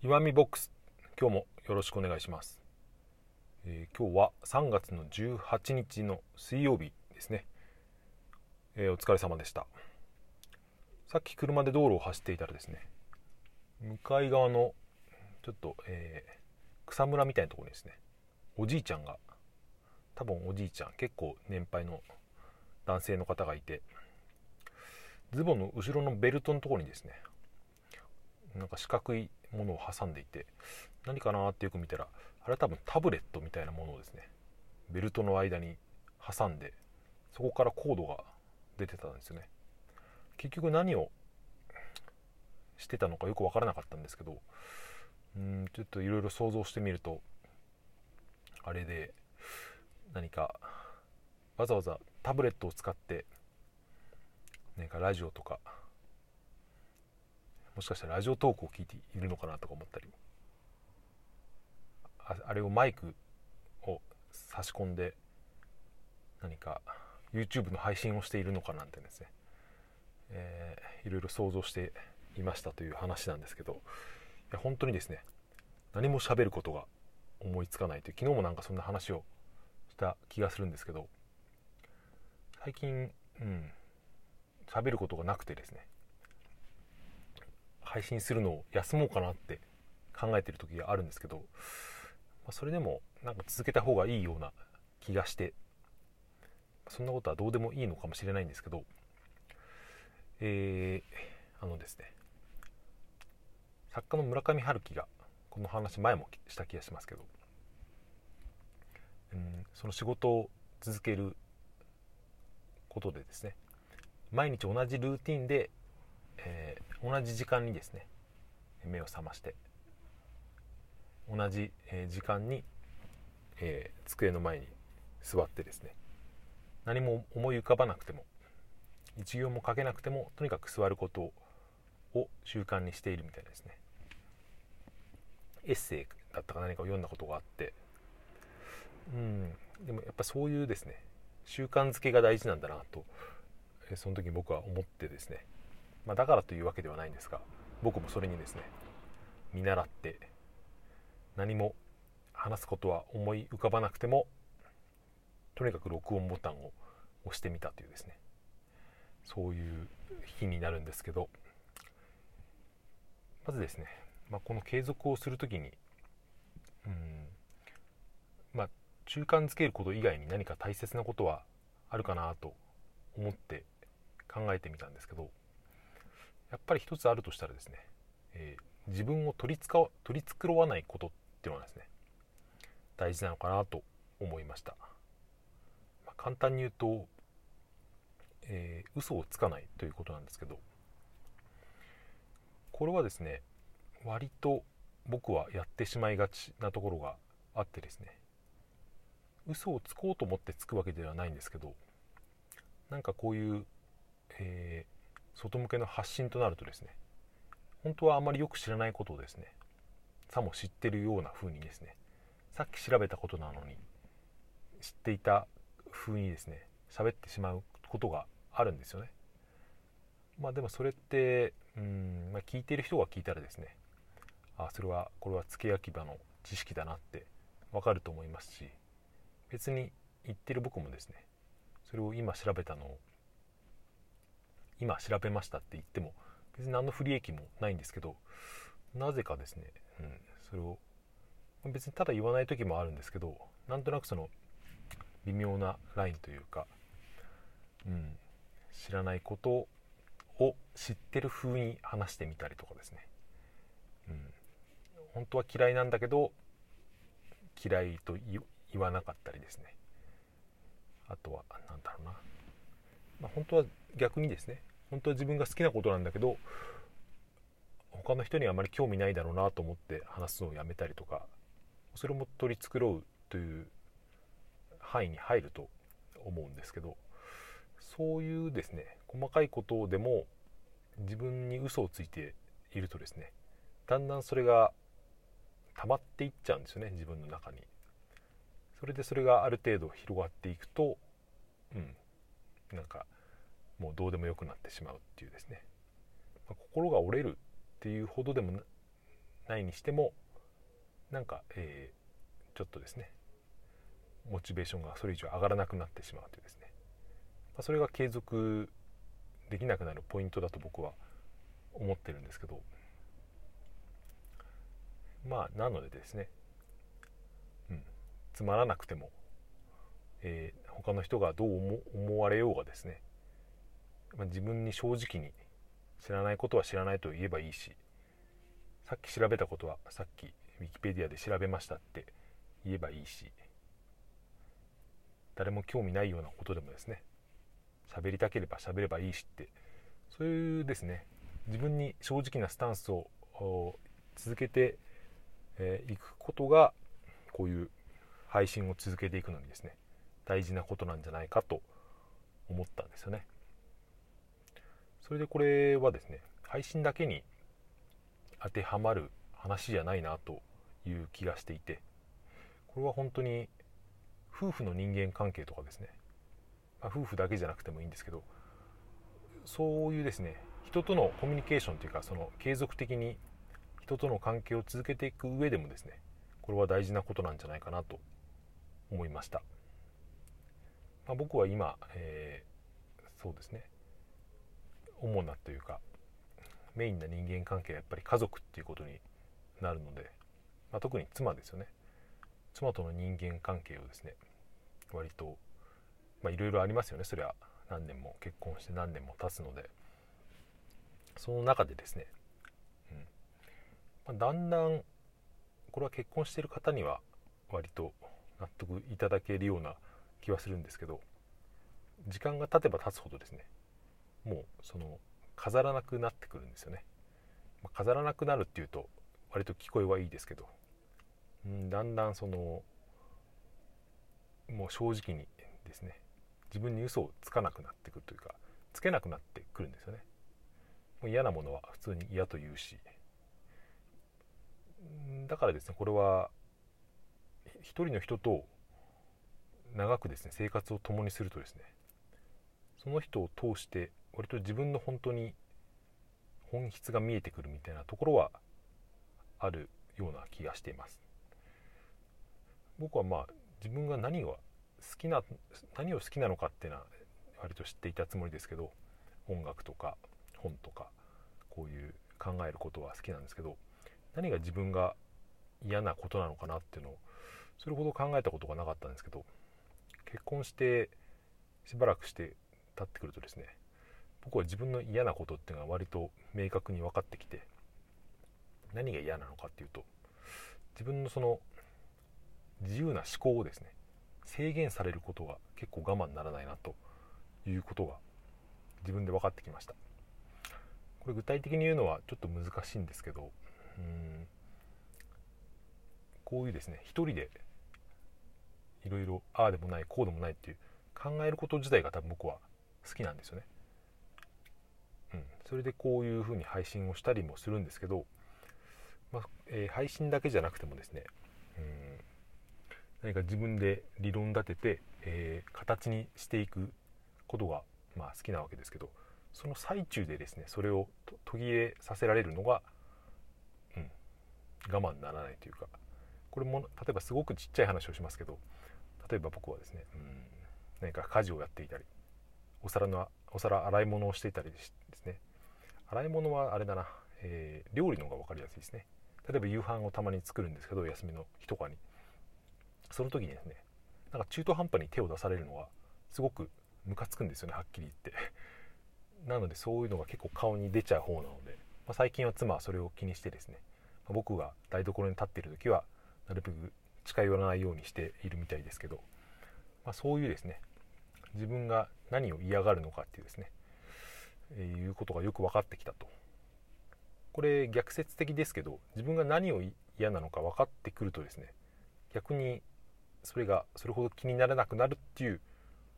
岩見ボックス。今日もよろしくお願いします、えー今日は3月の18日の水曜日ですね、えーお疲れ様でした。さっき車で道路を走っていたらですね向かい側のちょっと、えー草むらみたいなところにですねおじいちゃんが多分おじいちゃん結構年配の男性の方がいてズボンの後ろのベルトのところにですねなんか四角いものを挟んでいて何かなってよく見たらあれは多分タブレットみたいなものをですねベルトの間に挟んでそこからコードが出てたんですよね。結局何をしてたのかよく分からなかったんですけどうんちょっといろいろ想像してみるとあれで何かわざわざタブレットを使って何かラジオとかもしかしたらラジオトークを聞いているのかなとか思ったり。ああれをマイクを差し込んで何か YouTube の配信をしているのかなんてですね、えーいろいろ想像していましたという話なんですけど。いや本当にですね何も喋ることが思いつかないという昨日もなんかそんな話をした気がするんですけど最近うん喋ることがなくてですね。配信するのを休もうかなって考えてる時があるんですけど、まあそれでもなんか続けた方がいいような気がしてそんなことはどうでもいいのかもしれないんですけどえー、あのですね作家の村上春樹がこの話前もした気がしますけど、うん、その仕事を続けることでですね毎日同じルーティンで、えー同じ時間にですね目を覚まして同じ、時間に、えー机の前に座ってですね何も思い浮かばなくても一行も書けなくてもとにかく座ることを習慣にしているみたいですね。エッセイだったか何かを読んだことがあってうんでもやっぱそういうですね習慣づけが大事なんだなとその時僕は思ってですね、まあ、だからというわけではないんですが僕もそれにですね見習って何も話すことは思い浮かばなくてもとにかく録音ボタンを押してみたというですねそういう日になるんですけどまずですね、まあ、この継続をする時にうんまあ中間づけること以外に何か大切なことはあるかなと思って考えてみたんですけどやっぱり一つあるとしたらですね、えー自分を取りつか取り繕わないことっていうのはですね大事なのかなと思いました、まあ簡単に言うと、えー嘘をつかないということなんですけどこれはですね割と僕はやってしまいがちなところがあってですね嘘をつこうと思ってつくわけではないんですけどなんかこういう、えー外向けの発信となるとですね本当はあまりよく知らないことをですねさも知ってるような風にですねさっき調べたことなのに知っていた風にですね喋ってしまうことがあるんですよね。まあでもそれってうん、まあ、聞いてる人が聞いたらですねあそれはこれは付け焼き場の知識だなってわかると思いますし別に言ってる僕もですねそれを今調べたのを今調べましたって言っても別に何の不利益もないんですけどなぜかですね、うん、それを別にただ言わない時もあるんですけどなんとなくその微妙なラインというか、うん、知らないことを知ってる風に話してみたりとかですね、うん、本当は嫌いなんだけど嫌いと言わなかったりですね。あとは何だろうな、まあ、本当は逆にですね本当は自分が好きなことなんだけど他の人にはあまり興味ないだろうなと思って話すのをやめたりとかそれも取り繕うという範囲に入ると思うんですけどそういうですね細かいことでも自分に嘘をついているとですねだんだんそれが溜まっていっちゃうんですよね自分の中に。それでそれがある程度広がっていくとうんなんかもうどうでもよくなってしまうっていうですね、まあ心が折れるっていうほどでもないにしてもなんか、えー、ちょっとですねモチベーションがそれ以上上がらなくなってしまうというですね、まあ、それが継続できなくなるポイントだと僕は思ってるんですけど。まあなのでですね、うん、つまらなくても、えー、他の人がどう思われようがですね、まあ、自分に正直に知らないことは知らないと言えばいいしさっき調べたことはさっきウィキペディアで調べましたって言えばいいし誰も興味ないようなことでもですね喋りたければ喋ればいいしってそういうですね自分に正直なスタンスを続けてい、えー、くことがこういう配信を続けていくのにですね大事なことなんじゃないかと思ったんですよね。それでこれはですね配信だけに当てはまる話じゃないなという気がしていてこれは本当に夫婦の人間関係とかですね、まあ、夫婦だけじゃなくてもいいんですけどそういうですね人とのコミュニケーションというかその継続的に人との関係を続けていく上でもですねこれは大事なことなんじゃないかなと思いました、まあ、僕は今、えー、そうですね主なというかメインな人間関係はやっぱり家族っていうことになるので、まあ、特に妻ですよね。妻との人間関係をですね割といろいろありますよね。それは何年も結婚して何年も経つので。その中でですね、うん。まあ、だんだんこれは結婚してる方には割と納得いただけるような気はするんですけど時間が経てば経つほどですねもうその飾らなくなってくるんですよね、まあ、飾らなくなるっていうと割と聞こえはいいですけど、うん、だんだんそのもう正直にですね自分に嘘をつかなくなってくるというかつけなくなってくるんですよね。もう嫌なものは普通に嫌と言うし。だからですねこれは一人の人と長くですね生活を共にするとですねその人を通して割と自分の本当に本質が見えてくるみたいなところはあるような気がしています。僕はまあ自分が何が好きな何を好きなのかっていうのは割と知っていたつもりですけど音楽とか本とかこういう考えることは好きなんですけど何が自分が嫌なことなのかなっていうのをそれほど考えたことがなかったんですけど結婚してしばらくして経ってくるとですね僕は自分の嫌なことっていうのが割と明確に分かってきて何が嫌なのかっていうと自分のその自由な思考をですね制限されることが結構我慢ならないなということが自分で分かってきましたこれ具体的に言うのはちょっと難しいんですけどうんこういうですね一人でいろいろああでもないこうでもないっていう考えること自体が多分僕は好きなんですよね。それでこういうふうに配信をしたりもするんですけど、まあ、えー、配信だけじゃなくてもですね、うん、何か自分で理論立てて、えー、形にしていくことが、まあ、好きなわけですけどその最中でですねそれを途切れさせられるのが、うん、我慢ならないというかこれも例えばすごくちっちゃい話をしますけど例えば僕はですね、うん、何か家事をやっていたりお皿のお皿洗い物をしていたりですね洗い物はあれだな、えー、料理の方が分かりやすいですね。例えば夕飯をたまに作るんですけど休みの日とかに。その時にですねなんか中途半端に手を出されるのはすごくムカつくんですよねはっきり言って。なのでそういうのが結構顔に出ちゃう方なので、まあ、最近は妻はそれを気にしてですね、まあ、僕が台所に立っている時はなるべく近寄らないようにしているみたいですけど、まあ、そういうですね自分が何を嫌がるのかっていうですね、いうことがよく分かってきたとこれ逆説的ですけど自分が何を嫌なのか分かってくるとですね逆にそれがそれほど気にならなくなるっていう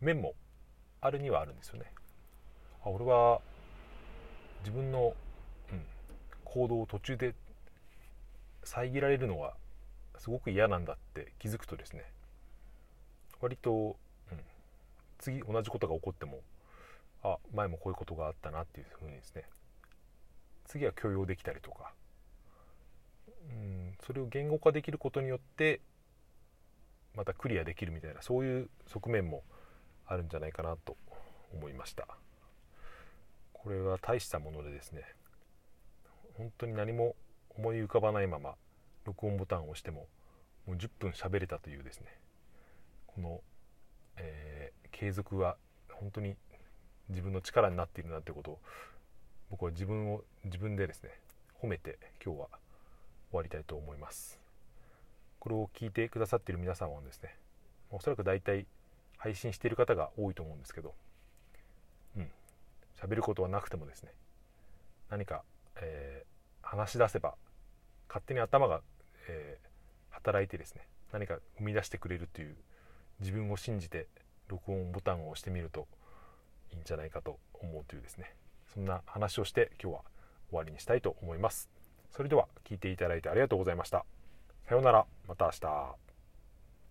面もあるにはあるんですよね。あ俺は自分の、うん、行動を途中で遮られるのがすごく嫌なんだって気づくとですね割と、うん、次同じことが起こってもあ前もこういうことがあったなっていうふうにですね。次は許容できたりとか。うんそれを言語化できることによってまたクリアできるみたいなそういう側面もあるんじゃないかなと思いました。これは大したものでですね本当に何も思い浮かばないまま録音ボタンを押してももう10分喋れたというですねこの、えー、継続は本当に自分の力になっているなということを僕は自分を自分でですね褒めて今日は終わりたいと思います。これを聞いてくださっている皆さんはですねおそらく大体配信している方が多いと思うんですけどうん喋ることはなくてもですね何か、えー、話し出せば勝手に頭が、えー、働いてですね何か生み出してくれるという自分を信じて録音ボタンを押してみるといいんじゃないかと思うというですねそんな話をして今日は終わりにしたいと思います。それでは聞いていただいてありがとうございました。さようなら。また明日。